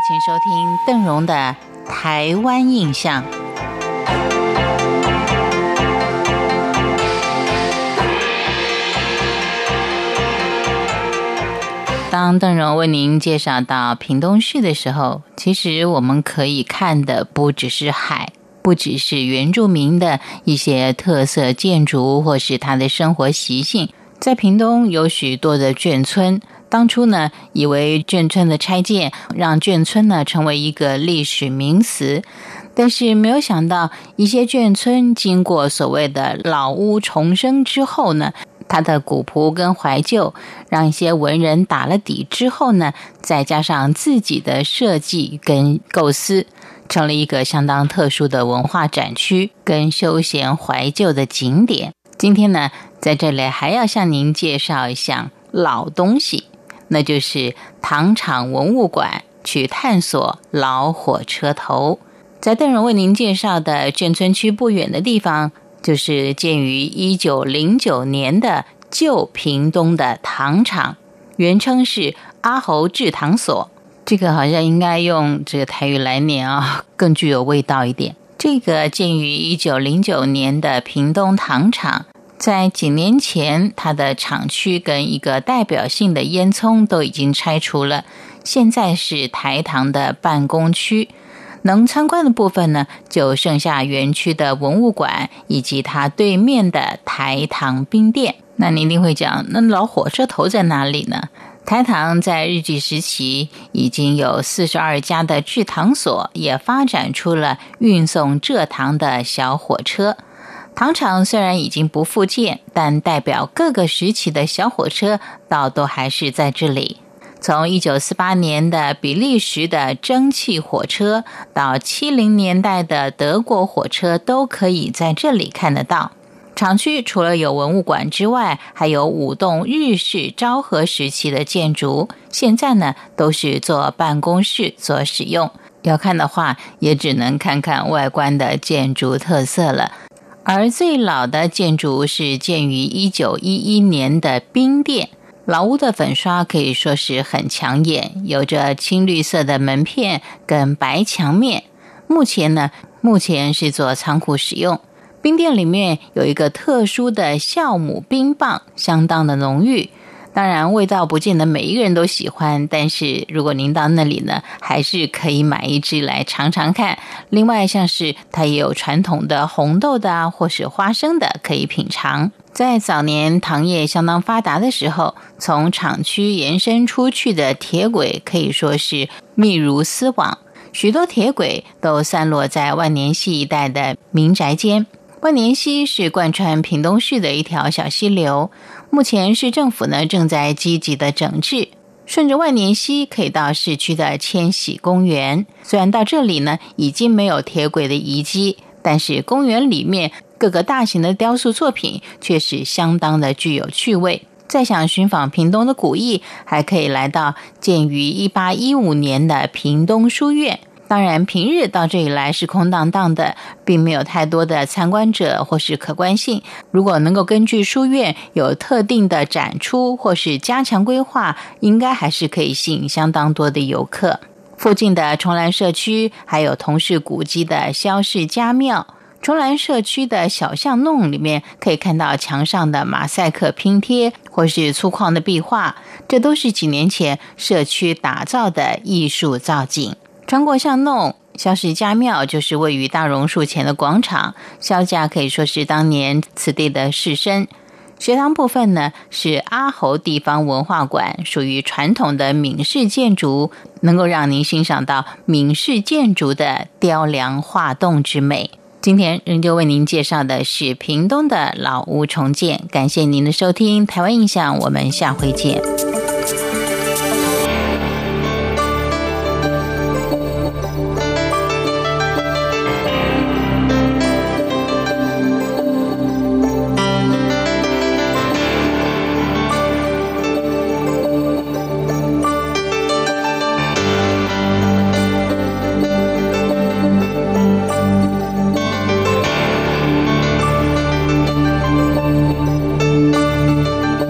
请收听邓荣的《台湾印象》。当邓荣为您介绍到屏东市的时候，其实我们可以看的不只是海，不只是原住民的一些特色建筑，或是他的生活习性。在屏东有许多的眷村，当初呢，以为眷村的拆建让眷村呢成为一个历史名词，但是没有想到，一些眷村经过所谓的老屋重生之后呢。它的古朴跟怀旧，让一些文人打了底之后呢，再加上自己的设计跟构思，成了一个相当特殊的文化展区跟休闲怀旧的景点。今天呢，在这里还要向您介绍一项老东西，那就是糖厂文物馆，去探索老火车头。在邓荣为您介绍的眷村区不远的地方。就是建于一九零九年的旧屏东的糖厂，原称是阿侯制糖所。这个好像应该用这个台语来念啊，更具有味道一点。这个建于一九零九年的屏东糖厂，在几年前，它的厂区跟一个代表性的烟囱都已经拆除了，现在是台糖的办公区。能参观的部分呢，就剩下园区的文物馆以及它对面的台糖冰店。那您一定会讲，那老火车头在哪里呢？台糖在日据时期已经有四十二家的制糖所，也发展出了运送蔗糖的小火车。糖厂虽然已经不复建，但代表各个时期的小火车，倒都还是在这里。从一九四八年的比利时的蒸汽火车到七零年代的德国火车，都可以在这里看得到。厂区除了有文物馆之外，还有五栋日式昭和时期的建筑，现在呢都是做办公室所使用。要看的话，也只能看看外观的建筑特色了。而最老的建筑是建于一九一一年的冰店。老屋的粉刷可以说是很抢眼，有着青绿色的门片跟白墙面。目前呢，目前是做仓库使用。冰店里面有一个特殊的酵母冰棒，相当的浓郁。当然，味道不见得每一个人都喜欢，但是如果您到那里呢，还是可以买一支来尝尝看。另外，像是它也有传统的红豆的啊，或是花生的，可以品尝。在早年糖业相当发达的时候，从厂区延伸出去的铁轨可以说是密如丝网，许多铁轨都散落在万年溪一带的民宅间。万年溪是贯穿屏东市的一条小溪流。目前市政府呢正在积极的整治，顺着万年溪可以到市区的千禧公园。虽然到这里呢已经没有铁轨的遗迹，但是公园里面各个大型的雕塑作品却是相当的具有趣味。再想寻访屏东的古意，还可以来到建于一八一五年的屏东书院。当然，平日到这里来是空荡荡的，并没有太多的参观者或是可观性。如果能够根据书院有特定的展出或是加强规划，应该还是可以吸引相当多的游客。附近的重兰社区还有同是古迹的萧氏家庙。重兰社区的小巷弄里面可以看到墙上的马赛克拼贴或是粗犷的壁画，这都是几年前社区打造的艺术造景。穿过巷弄，萧氏家庙就是位于大榕树前的广场。萧家可以说是当年此地的士绅。学堂部分呢是阿侯地方文化馆，属于传统的闽式建筑，能够让您欣赏到闽式建筑的雕梁画栋之美。今天仍旧为您介绍的是屏东的老屋重建。感谢您的收听，台湾印象，我们下回见。